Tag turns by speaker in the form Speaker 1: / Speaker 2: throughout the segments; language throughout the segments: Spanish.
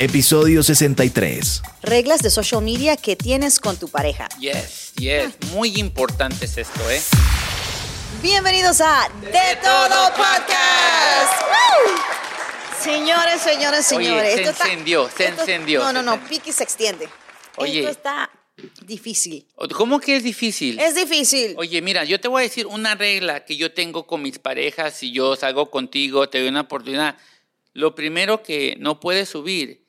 Speaker 1: episodio 63.
Speaker 2: Reglas de social media que tienes con tu pareja.
Speaker 3: Yes, yes. Muy importante es esto, ¿eh?
Speaker 2: Bienvenidos a De, Todo Podcast. ¡Woo! Señores, señores,
Speaker 3: Oye,
Speaker 2: señores.
Speaker 3: se
Speaker 2: esto está-
Speaker 3: encendió, se
Speaker 2: esto-
Speaker 3: encendió,
Speaker 2: No, no, no. Piqui se extiende.
Speaker 3: Oye.
Speaker 2: Esto está difícil.
Speaker 3: ¿Cómo que es difícil?
Speaker 2: Es difícil.
Speaker 3: Oye, mira, yo te voy a decir una regla que yo tengo con mis parejas. Si yo salgo contigo, te doy una oportunidad. Lo primero que no puedes subir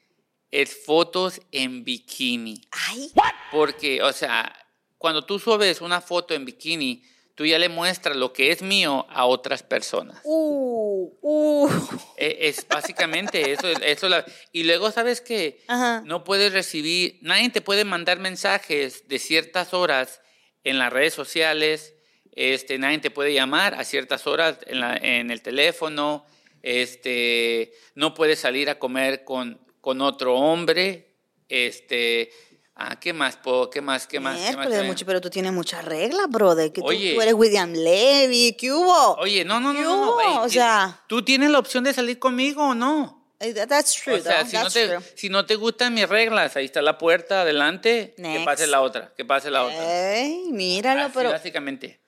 Speaker 3: es fotos en bikini.
Speaker 2: Ay,
Speaker 3: Porque, o sea, cuando tú subes una foto en bikini, tú ya le muestras lo que es mío a otras personas.
Speaker 2: uh, uh.
Speaker 3: E- Es básicamente eso. eso la- y luego, ¿sabes qué?
Speaker 2: Ajá.
Speaker 3: No puedes recibir, nadie te puede mandar mensajes de ciertas horas en las redes sociales, este, nadie te puede llamar a ciertas horas en, la- en el teléfono, este, no puedes salir a comer con, con otro hombre, este, ah, ¿qué más? puedo- ¿Qué más? ¿Qué más? ¿Qué más?
Speaker 2: Mucho, pero tú tienes muchas reglas, brother. Que tú,
Speaker 3: Oye.
Speaker 2: tú eres William Levy. ¿Qué hubo?
Speaker 3: Oye, no, no, no,
Speaker 2: ¿Qué
Speaker 3: no, no,
Speaker 2: O sea-
Speaker 3: tú tienes la opción de salir conmigo o no.
Speaker 2: Eh, that- That's true,
Speaker 3: O sea, si no, te,
Speaker 2: true.
Speaker 3: si no te gustan mis reglas, ahí está la puerta adelante, que pase la otra, que pase la otra.
Speaker 2: Ey, míralo,
Speaker 3: Así,
Speaker 2: pero... Mm.
Speaker 3: básicamente.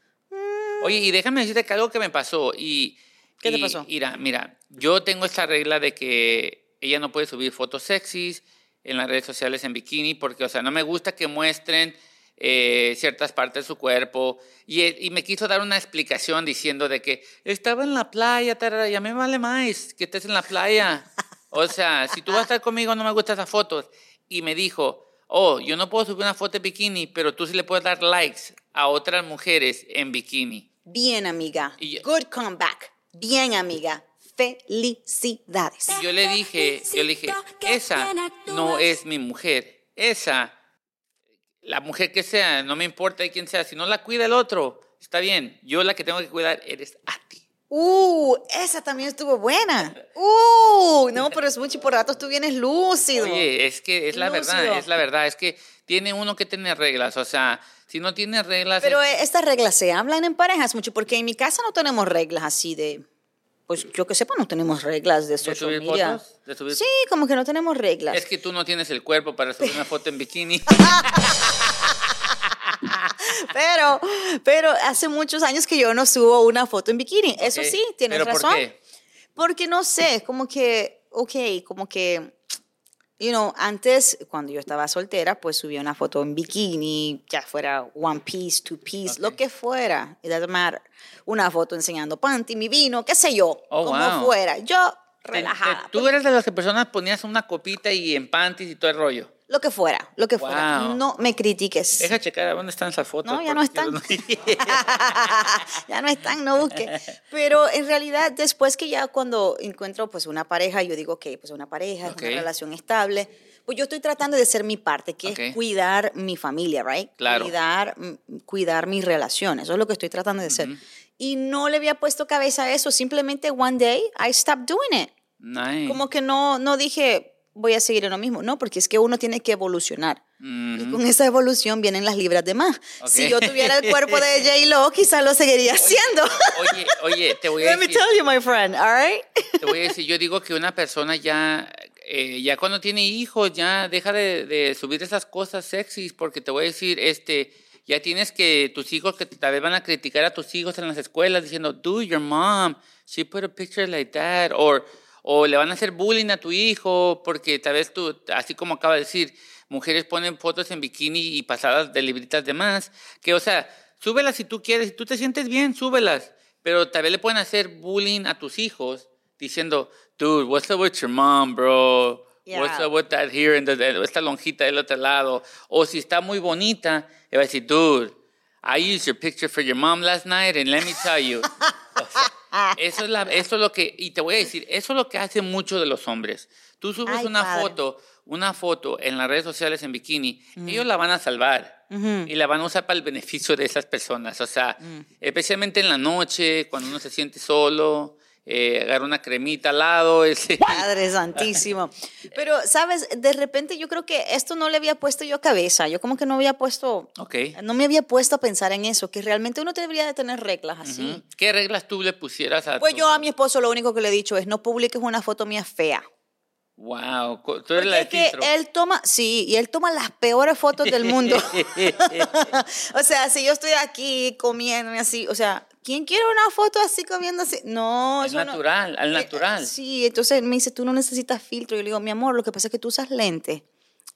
Speaker 3: Oye, y déjame decirte que algo que me pasó. Y,
Speaker 2: ¿Qué te pasó?
Speaker 3: Mira, mira, yo tengo esta regla de que ella no puede subir fotos sexys en las redes sociales en bikini porque, o sea, no me gusta que muestren eh, ciertas partes de su cuerpo. Y, y me quiso dar una explicación diciendo de que estaba en la playa, tarara, y a mí me vale más que estés en la playa. O sea, si tú vas a estar conmigo, no me gustan esas fotos. Y me dijo, oh, yo no puedo subir una foto en bikini, pero tú sí le puedes dar likes a otras mujeres en bikini.
Speaker 2: Bien, amiga.
Speaker 3: Yo-
Speaker 2: Good comeback. Bien, amiga. Felicidades.
Speaker 3: Y yo le dije, yo le dije, esa no es mi mujer. Esa, la mujer que sea, no me importa quién sea, si no la cuida el otro, está bien. Yo la que tengo que cuidar eres a ti.
Speaker 2: Uh, esa también estuvo buena. Uh, no, pero es mucho y por ratos tú vienes lúcido.
Speaker 3: Oye, es que es la
Speaker 2: Lúcido.
Speaker 3: verdad, es la verdad, es que tiene uno que tener reglas, o sea, si no tiene reglas...
Speaker 2: pero
Speaker 3: es-
Speaker 2: estas reglas se hablan en parejas mucho, porque en mi casa no tenemos reglas así de. Pues yo que sepa, no tenemos reglas de
Speaker 3: ¿De
Speaker 2: social
Speaker 3: subir
Speaker 2: media.
Speaker 3: fotos? ¿De subir-
Speaker 2: Sí, como que no tenemos reglas.
Speaker 3: Es que tú no tienes el cuerpo para subir una foto en bikini.
Speaker 2: Pero, pero hace muchos años que yo no subo una foto en bikini. Eso sí, tienes
Speaker 3: ¿pero por
Speaker 2: razón.
Speaker 3: qué?
Speaker 2: Porque no sé, como que, ok, como que, you know, antes cuando yo estaba soltera, pues subía una foto en bikini, ya fuera one piece, two piece, lo
Speaker 3: Ok.
Speaker 2: que fuera. It doesn't matter. Una foto enseñando panty, mi vino, qué sé yo,
Speaker 3: Oh,
Speaker 2: como
Speaker 3: wow.
Speaker 2: fuera. Yo
Speaker 3: Te-
Speaker 2: relajada.
Speaker 3: Tú eres de las que personas ponías una copita y en panties y todo el rollo.
Speaker 2: Lo que fuera, lo que fuera.
Speaker 3: Wow.
Speaker 2: No me critiques.
Speaker 3: Deja checar dónde están esas fotos.
Speaker 2: No, ya no están. ya no están, no busque. Pero en realidad, después que ya cuando encuentro pues una pareja, yo digo que pues una pareja, es
Speaker 3: Ok.
Speaker 2: una relación estable, pues yo estoy tratando de hacer mi parte, que
Speaker 3: Ok.
Speaker 2: es cuidar mi familia, right?
Speaker 3: Claro.
Speaker 2: Cuidar, mm, cuidar mis relaciones. Eso es lo que estoy tratando de hacer. Y no le había puesto cabeza a eso. Simplemente one day I stopped doing it.
Speaker 3: Nice.
Speaker 2: Como que no, no dije voy a seguir en lo mismo. No, porque es que uno tiene que evolucionar. Y con esa evolución vienen las libras de más.
Speaker 3: Ok.
Speaker 2: Si yo tuviera el cuerpo de J-Lo, quizás lo seguiría haciendo.
Speaker 3: Oye, oye, te voy a
Speaker 2: Let me
Speaker 3: decir,
Speaker 2: tell you, my friend, all right?
Speaker 3: te voy a decir, yo digo que una persona ya, eh, ya cuando tiene hijos, ya deja de, de subir esas cosas sexys, porque te voy a decir, este, ya tienes que tus hijos que tal vez van a criticar a tus hijos en las escuelas diciendo, dude, your mom, she put a picture like that, or, o le van a hacer bullying a tu hijo, porque tal vez tú, así como acaba de decir, mujeres ponen fotos en bikini y pasadas de libritas de más, que o sea, súbelas si tú quieres, si tú te sientes bien, súbelas, pero tal vez le pueden hacer bullying a tus hijos diciendo, dude, what's up with your mom, bro? What's
Speaker 2: Yeah.
Speaker 3: up with that here, the- esta lonjita del otro lado? O si está muy bonita, le va a decir, dude, I used your picture for your mom last night and let me tell you. Sea, eso, es la, eso es lo que, y te voy a decir, eso es lo que hacen muchos de los hombres. Tú subes
Speaker 2: Ay,
Speaker 3: una
Speaker 2: padre.
Speaker 3: foto, una foto en las redes sociales en bikini, ellos la van a salvar y la van a usar para el beneficio de esas personas. O sea, especialmente en la noche, cuando uno se siente solo, eh, agarra una cremita al lado. ese-
Speaker 2: Padre Santísimo. Pero, ¿sabes? De repente yo creo que esto no le había puesto yo cabeza. Yo como que no había puesto,
Speaker 3: Ok.
Speaker 2: no me había puesto a pensar en eso, que realmente uno debería de tener reglas así.
Speaker 3: ¿Qué reglas tú le pusieras a
Speaker 2: Pues
Speaker 3: tu-
Speaker 2: yo a mi esposo lo único que le he dicho es no publiques una foto mía fea.
Speaker 3: Wow, tú eres
Speaker 2: Porque
Speaker 3: la
Speaker 2: es que él toma, sí, y él toma las peores fotos del mundo. o sea, si yo estoy aquí comiendo y así, o sea, ¿quién quiere una foto así comiendo así? No,
Speaker 3: Es
Speaker 2: eso no-
Speaker 3: natural, al
Speaker 2: Eh,
Speaker 3: natural.
Speaker 2: Sí, entonces me dice, tú no necesitas filtro. Yo le digo, mi amor, lo que pasa es que tú usas lentes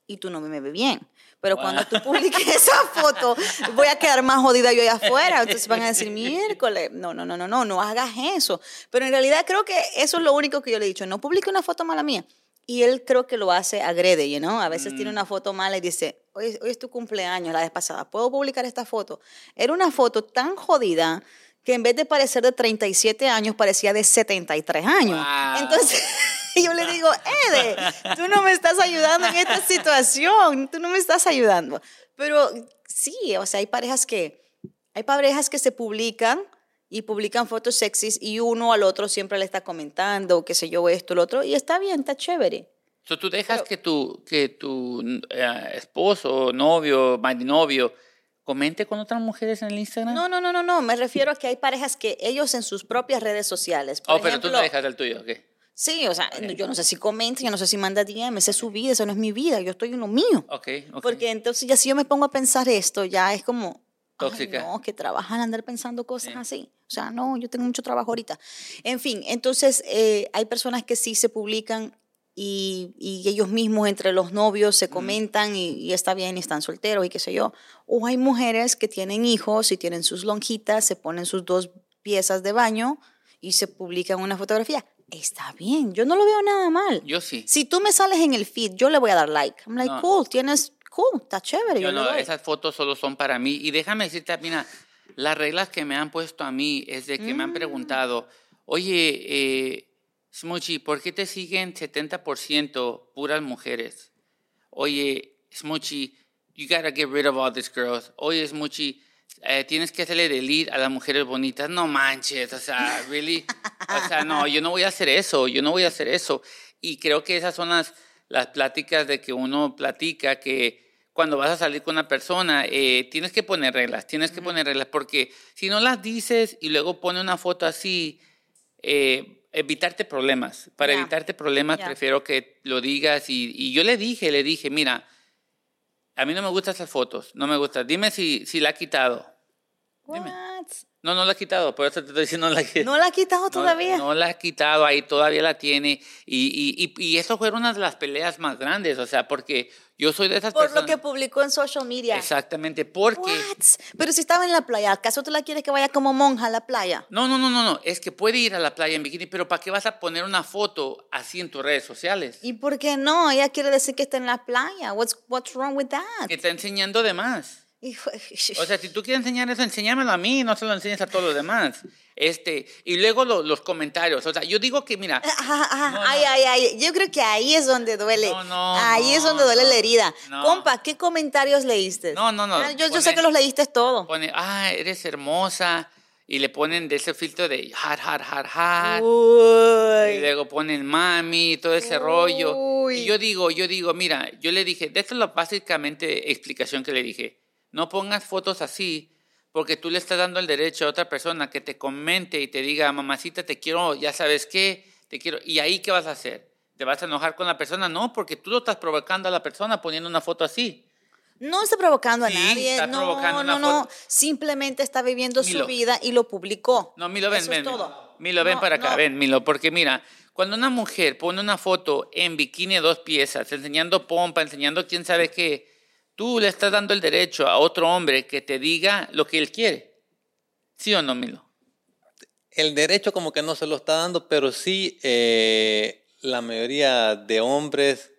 Speaker 2: y tú no me ves bien. Pero cuando tú publiques esa foto, voy a quedar más jodida yo allá afuera. Entonces van a decir, miércoles, no, no, no, no, no, no hagas eso. Pero en realidad creo que eso es lo único que yo le he dicho, no publique una foto mala mía. Y él creo que lo hace agrede, you know? A veces tiene una foto mala y dice, hoy, hoy es tu cumpleaños, la vez pasada, ¿puedo publicar esta foto? Era una foto tan jodida que en vez de parecer de 37 años, parecía de 73 años.
Speaker 3: Wow.
Speaker 2: Entonces, yo le digo, Ede, tú no me estás ayudando en esta situación, tú no me estás ayudando. Pero sí, o sea, hay parejas que, hay parejas que se publican y publican fotos sexys y uno al otro siempre le está comentando, qué sé yo, esto, lo otro, y está bien, está chévere.
Speaker 3: So, tú dejas que tu, que tu eh, esposo, novio, marinovio, comente con otras mujeres en el Instagram.
Speaker 2: No, no, no, no, no, me refiero a que hay parejas que ellos en sus propias redes sociales, por
Speaker 3: oh, pero tú no dejas el tuyo, ¿ok?
Speaker 2: Sí, o sea, yo no sé si comenta, yo no sé si manda DM, esa es su vida, esa no es mi vida, yo estoy en lo mío.
Speaker 3: Ok, ok.
Speaker 2: Porque entonces ya si yo me pongo a pensar esto, ya es como...
Speaker 3: Tóxica.
Speaker 2: no, que trabajan andar pensando cosas
Speaker 3: Sí.
Speaker 2: así. O sea, no, yo tengo mucho trabajo ahorita. En fin, entonces eh, hay personas que sí se publican y, y ellos mismos entre los novios se comentan y, y está bien y están solteros y qué sé yo. O hay mujeres que tienen hijos y tienen sus lonjitas, se ponen sus dos piezas de baño y se publican una fotografía. Está bien, yo no lo veo nada mal.
Speaker 3: Yo sí.
Speaker 2: Si tú me sales en el feed, yo le voy a dar like. I'm like,
Speaker 3: No.
Speaker 2: cool, tienes, cool, está chévere.
Speaker 3: Yo
Speaker 2: Yo,
Speaker 3: no, esas fotos solo son para mí. Y déjame decirte, mira, las reglas que me han puesto a mí es de que me han preguntado, oye, eh, Smoochie, ¿por qué te siguen 70% puras mujeres? Oye, Smoochie, you gotta get rid of all these girls. Oye, Smoochie, eh, tienes que hacerle delete a las mujeres bonitas. No manches, o sea, really. O sea, no, yo no voy a hacer eso, yo no voy a hacer eso. Y creo que esas son las, las pláticas de que uno platica que cuando vas a salir con una persona, eh, tienes que poner reglas, tienes que poner reglas, porque si no las dices y luego pone una foto así, eh, evitarte problemas. Para evitarte problemas, prefiero que lo digas. Y, y yo le dije, le dije, mira, a mí no me gustan esas fotos, no me gusta. Dime si, si la ha quitado. Dime.
Speaker 2: What?
Speaker 3: No, no la ha quitado, por eso te estoy diciendo no la quitado.
Speaker 2: ¿No la ha quitado
Speaker 3: No-
Speaker 2: todavía?
Speaker 3: No, la ha quitado, ahí todavía la tiene. Y, y, y, y eso fue una de las peleas más grandes, o sea, porque yo soy de esas
Speaker 2: Por
Speaker 3: personas.
Speaker 2: lo que publicó en social media.
Speaker 3: Exactamente, porque.
Speaker 2: What? Pero si estaba en la playa, ¿acaso tú la quieres que vaya como monja a la playa?
Speaker 3: No, no, no, no, no. Es que puede ir a la playa en bikini, pero ¿para qué vas a poner una foto así en tus redes sociales?
Speaker 2: ¿Y por qué no? Ella quiere decir que está en la playa. What's, what's wrong with that?
Speaker 3: Que está enseñando de más.
Speaker 2: Hijo-
Speaker 3: O sea, si tú quieres enseñar eso, enséñamelo a mí, no se lo enseñes a todos los demás. Este, y luego lo- los comentarios. O sea, yo digo que, mira,
Speaker 2: Ajá, ajá,
Speaker 3: No,
Speaker 2: ay,
Speaker 3: no.
Speaker 2: ay, ay. Yo creo que ahí es donde duele.
Speaker 3: No,
Speaker 2: ahí es donde duele la herida. Compa, ¿qué comentarios leíste?
Speaker 3: No, no, no.
Speaker 2: Ah, Yo, yo
Speaker 3: Pone-
Speaker 2: sé que los leíste todos.
Speaker 3: pone, ah, eres hermosa. Y le ponen de ese filtro de hot, hot, hot, hot. Y
Speaker 2: Uy.
Speaker 3: luego ponen mami y todo ese rollo.
Speaker 2: Uy.
Speaker 3: Y yo digo, yo digo, mira, yo le dije, de esto es la básicamente explicación que le dije. No pongas fotos así porque tú le estás dando el derecho a otra persona que te comente y te diga, mamacita, te quiero, ya sabes qué, te quiero. ¿Y ahí qué vas a hacer? ¿Te vas a enojar con la persona? No, porque tú lo estás provocando a la persona poniendo una foto así.
Speaker 2: No está provocando a
Speaker 3: Sí,
Speaker 2: nadie.
Speaker 3: está
Speaker 2: no,
Speaker 3: provocando
Speaker 2: no,
Speaker 3: una
Speaker 2: no. Simplemente está viviendo
Speaker 3: Milo.
Speaker 2: su vida y lo publicó.
Speaker 3: No, Milo, ven,
Speaker 2: Eso
Speaker 3: ven.
Speaker 2: es
Speaker 3: ven.
Speaker 2: todo.
Speaker 3: Milo, ven
Speaker 2: No,
Speaker 3: para acá,
Speaker 2: no.
Speaker 3: ven, Milo, porque mira, cuando una mujer pone una foto en bikini de dos piezas, enseñando pompa, enseñando quién sabe qué, tú le estás dando el derecho a otro hombre que te diga lo que él quiere. ¿Sí o no, Milo?
Speaker 4: El derecho como que no se lo está dando, pero sí eh, la mayoría de hombres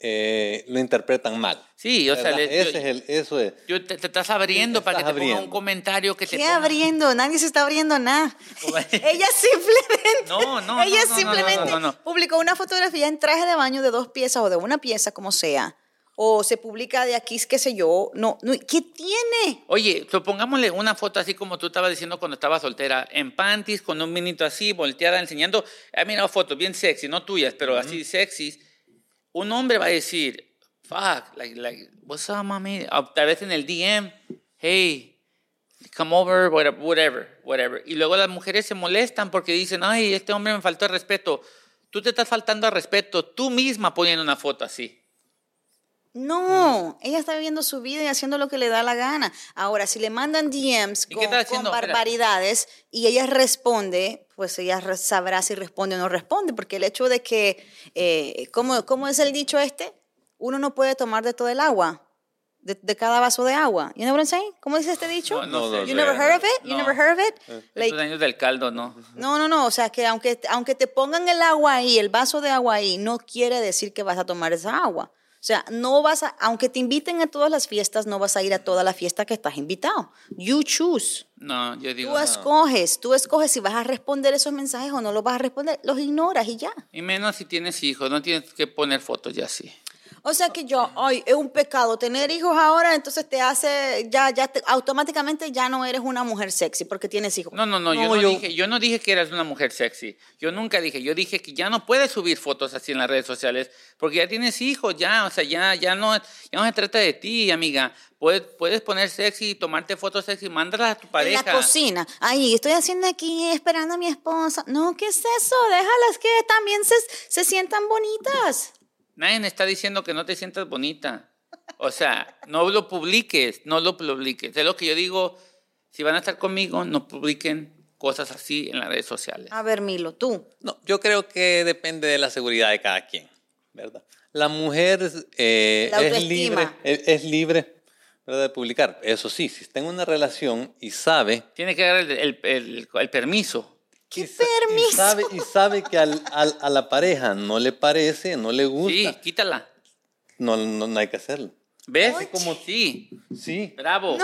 Speaker 4: eh, lo interpretan mal.
Speaker 3: Sí, o sea,
Speaker 4: ¿verdad?
Speaker 3: le-
Speaker 4: Ese
Speaker 3: yo,
Speaker 4: es el, eso es.
Speaker 3: yo te, te estás abriendo
Speaker 4: te
Speaker 3: para que te ponga un
Speaker 4: abriendo.
Speaker 3: comentario que te
Speaker 2: ¿Qué
Speaker 3: ponga-
Speaker 2: abriendo? Nadie se está abriendo nada. Ella simplemente,
Speaker 3: No, no,
Speaker 2: ella
Speaker 3: no, no, no,
Speaker 2: simplemente
Speaker 3: no, no, no.
Speaker 2: publicó una fotografía en traje de baño de dos piezas o de una pieza, como sea. O se publica de aquí, qué sé yo. No, no, ¿qué tiene?
Speaker 3: Oye, supongámosle una foto así como tú estabas diciendo cuando estabas soltera, en panties, con un minito así, volteada, enseñando. He mirado fotos bien sexy, no tuyas, pero así sexy. Un hombre va a decir, fuck, like, like, what's up, mami? O tal vez en el DM, hey, come over, whatever, whatever, whatever. Y luego las mujeres se molestan porque dicen, ay, este hombre me faltó el respeto. tú te estás faltando al respeto tú misma poniendo una foto así.
Speaker 2: No, ella está viviendo su vida y haciendo lo que le da la gana. Ahora, si le mandan DMs
Speaker 3: ¿Y qué
Speaker 2: con, barbaridades y ella responde, pues ella sabrá si responde o no responde, porque el hecho de que, eh, ¿cómo, cómo es el dicho este? Uno no puede tomar de todo el agua, de, de cada vaso de agua. You know what I'm saying? ¿Cómo dice este dicho?
Speaker 3: No, no
Speaker 4: No.
Speaker 2: You never heard of it? You
Speaker 3: No.
Speaker 2: never heard of it? Like,
Speaker 3: años del caldo, no.
Speaker 2: no, no, no. O sea, que aunque, aunque te pongan el agua ahí, el vaso de agua ahí, no quiere decir que vas a tomar esa agua. O sea, no vas a, aunque te inviten a todas las fiestas, no vas a ir a toda la fiesta que estás invitado. You choose.
Speaker 3: No, yo digo.
Speaker 2: Tú
Speaker 3: no.
Speaker 2: escoges, tú escoges si vas a responder esos mensajes o no los vas a responder. Los ignoras y ya.
Speaker 3: Y menos si tienes hijos, no tienes que poner fotos ya así.
Speaker 2: O sea que yo, ay, es un pecado tener hijos ahora, entonces te hace, ya, ya, te- automáticamente ya no eres una mujer sexy porque tienes hijos.
Speaker 3: No, no, no, yo,
Speaker 4: No,
Speaker 3: no
Speaker 4: yo-
Speaker 3: Dije, yo no dije que eras una mujer sexy. Yo nunca dije, yo dije que ya no puedes subir fotos así en las redes sociales porque ya tienes hijos, ya, o sea, ya, ya, no, ya no se trata de ti, amiga. Puedes, puedes poner sexy, tomarte fotos sexy, mándalas a tu
Speaker 2: En
Speaker 3: pareja.
Speaker 2: la cocina. Ahí, estoy haciendo aquí, esperando a mi esposa. No, ¿qué es eso? Déjalas que también se, se sientan bonitas.
Speaker 3: Nadie está diciendo que no te sientas bonita. O sea, no lo publiques, no lo publiques. Es lo que yo digo, si van a estar conmigo, no publiquen cosas así en las redes sociales.
Speaker 2: A ver, Milo, tú.
Speaker 4: No, yo creo que depende de la seguridad de cada quien, ¿verdad? La mujer eh,
Speaker 2: La
Speaker 4: es libre, es, es libre ¿verdad? de publicar. Eso sí, si está en una relación y sabe,
Speaker 3: Tiene que dar el, el- el- el permiso.
Speaker 2: ¿Qué
Speaker 4: y, sa- y
Speaker 2: permiso?
Speaker 4: sabe, y sabe que al- al- a la pareja no le parece, no le
Speaker 3: Sí,
Speaker 4: gusta,
Speaker 3: quítala.
Speaker 4: no, no, no hay que hacerlo.
Speaker 3: ¿Ves?
Speaker 2: Oye.
Speaker 3: Como sí.
Speaker 4: Sí,
Speaker 3: Bravo.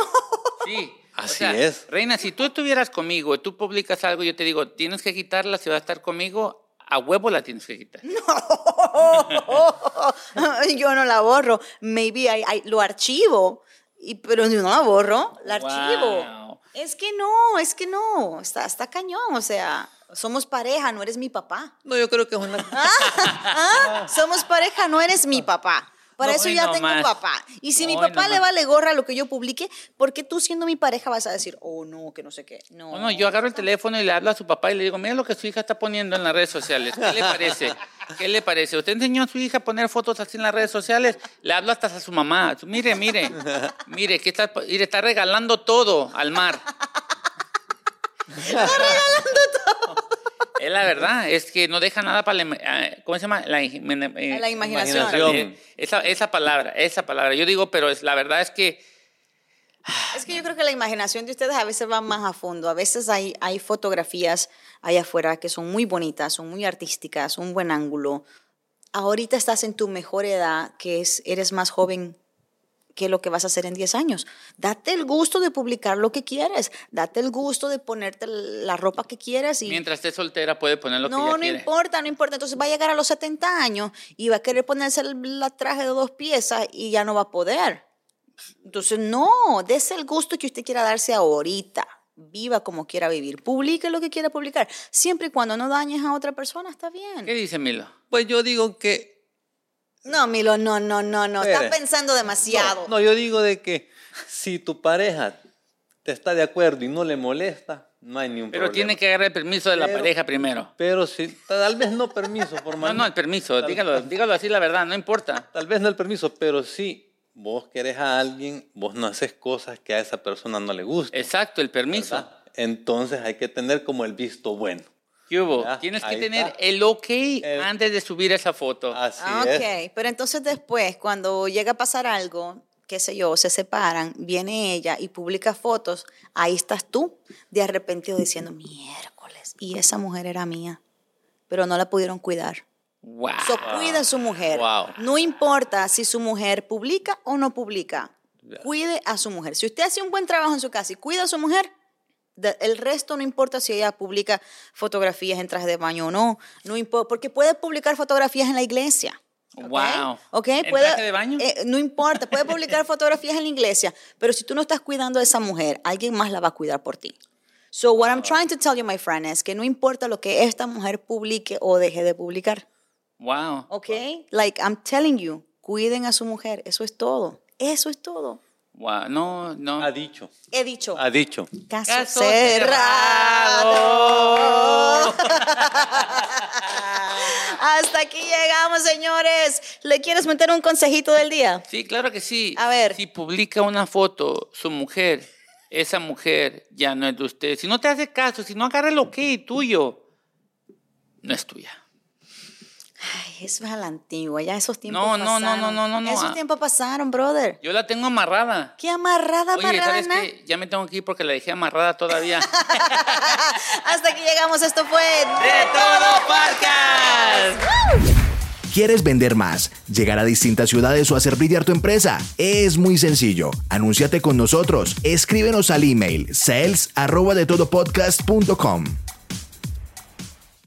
Speaker 3: Sí. O
Speaker 4: Así
Speaker 3: sea,
Speaker 4: es.
Speaker 3: Reina, si tú estuvieras conmigo y tú publicas algo, yo te digo, tienes que quitarla si vas a estar conmigo, a huevo la tienes que quitar.
Speaker 2: yo no la borro. Maybe I- I- lo archivo, y, pero yo no la borro, la archivo. Es que no, es que no. Está, está cañón, o sea, somos pareja, no eres mi papá.
Speaker 4: no, yo creo que es una...
Speaker 2: ¿Ah? Somos pareja, no eres mi papá. Para
Speaker 3: No,
Speaker 2: eso ya
Speaker 3: no
Speaker 2: tengo
Speaker 3: más.
Speaker 2: papá. Y si mi papá
Speaker 3: no
Speaker 2: le vale gorra lo que yo publique, ¿por qué tú siendo mi pareja vas a decir, oh no, que no sé qué? No.
Speaker 3: Bueno, yo agarro el teléfono y le hablo a su papá y le digo, mira lo que su hija está poniendo en las redes sociales. ¿Qué le parece? ¿Qué le parece? ¿Usted enseñó a su hija a poner fotos así en las redes sociales? Le hablo hasta a su mamá. Mire, mire, mire, que está, mire, está regalando todo al mar. Está regalando todo. Es la verdad, es que no deja nada para la, ah, ¿cómo se llama? La, eh,
Speaker 2: La imaginación.
Speaker 4: Imaginación.
Speaker 3: Esa, esa palabra, esa palabra. Yo digo, pero es, la verdad es que
Speaker 2: Es que yo creo que la imaginación de ustedes a veces va más a fondo. A veces hay, hay fotografías allá afuera que son muy bonitas, son muy artísticas, un buen ángulo. Ahorita estás en tu mejor edad, que es, eres más joven que lo que vas a hacer en 10 años. Date el gusto de publicar lo que quieres. Date el gusto de ponerte la ropa que quieras. Y
Speaker 3: mientras esté soltera puede poner lo que
Speaker 2: no,
Speaker 3: ella
Speaker 2: no
Speaker 3: quiere.
Speaker 2: importa, no importa. Entonces va a llegar a los 70 años y va a querer ponerse el la traje de dos piezas y ya no va a poder. Entonces, no, dése el gusto que usted quiera darse ahorita. Viva como quiera vivir. Publique lo que quiera publicar. Siempre y cuando no dañes a otra persona, está bien.
Speaker 3: ¿Qué dice Milo?
Speaker 4: Pues yo digo que...
Speaker 2: No, Milo, no, no, no, no. Está
Speaker 4: Espere.
Speaker 2: pensando demasiado.
Speaker 4: No, no, yo digo de que si tu pareja te está de acuerdo y no le molesta, no hay ni un
Speaker 3: Pero
Speaker 4: problema.
Speaker 3: tiene que agarrar el permiso de la
Speaker 4: Pero-
Speaker 3: pareja primero.
Speaker 4: Pero si, tal vez no permiso
Speaker 3: No,
Speaker 4: formal.
Speaker 3: no, el permiso, dígalo, dígalo así la verdad, no importa.
Speaker 4: Tal vez no el permiso, pero si vos querés a alguien, vos no haces cosas que a esa persona no le gusta.
Speaker 3: Exacto, el permiso.
Speaker 4: ¿verdad? Entonces hay que tener como el visto bueno.
Speaker 3: ¿Qué hubo?
Speaker 4: Ya,
Speaker 3: Tienes que tener
Speaker 4: está.
Speaker 3: el ok
Speaker 4: El-
Speaker 3: antes de subir esa foto.
Speaker 4: Así
Speaker 2: Ah,
Speaker 4: es.
Speaker 2: ok, pero entonces después, cuando llega a pasar algo, qué sé yo, se separan, viene ella y publica fotos, ahí estás tú de arrepentido diciendo, miércoles, y esa mujer era mía, pero no la pudieron cuidar.
Speaker 3: Wow.
Speaker 2: So, cuida a su mujer.
Speaker 3: Wow.
Speaker 2: No importa si su mujer publica o no publica. Cuide a su mujer. Si usted hace un buen trabajo en su casa y cuida a su mujer, de- el resto no importa si ella publica fotografías en traje de baño o no. No importa, porque puede publicar fotografías en la iglesia. ¿ok?
Speaker 3: Wow.
Speaker 2: ¿Ok?
Speaker 3: ¿En
Speaker 2: Puede-
Speaker 3: traje de baño?
Speaker 2: eh, no importa, puede publicar fotografías en la iglesia, pero si tú no estás cuidando a esa mujer, alguien más la va a cuidar por ti. So what I'm trying to tell you, my friend, es que no importa lo que esta mujer publique o deje de publicar.
Speaker 3: Wow.
Speaker 2: ¿Ok? Like, I'm telling you, cuiden a su mujer. Eso es todo. Eso es todo.
Speaker 3: Wow. No, no.
Speaker 4: Ha dicho.
Speaker 2: He dicho.
Speaker 4: Ha dicho.
Speaker 2: Caso,
Speaker 3: Caso
Speaker 2: cerrado.
Speaker 3: cerrado.
Speaker 2: Hasta aquí llegamos, señores. ¿Le quieres meter un consejito del día?
Speaker 3: Sí, claro que sí.
Speaker 2: A ver.
Speaker 3: Si publica una foto su mujer, esa mujer ya no es de usted. Si no te hace caso, si no agarra el ok tuyo, no es tuya.
Speaker 2: Eso es a la antigua, ya esos tiempos
Speaker 3: No, no, no,
Speaker 2: pasaron.
Speaker 3: no, no, no, no,
Speaker 2: Esos
Speaker 3: ah.
Speaker 2: tiempos pasaron, brother.
Speaker 3: Yo la tengo amarrada.
Speaker 2: Qué amarrada,
Speaker 3: Oye,
Speaker 2: amarrada,
Speaker 3: ¿sabes qué? Ya me tengo que ir porque la dejé amarrada todavía.
Speaker 2: Hasta aquí llegamos. Esto fue
Speaker 3: ¡De todo podcast!
Speaker 1: ¿Quieres vender más, llegar a distintas ciudades o hacer brillar tu empresa? Es muy sencillo. Anúnciate con nosotros. Escríbenos al email sales arroba de todopodcast.com.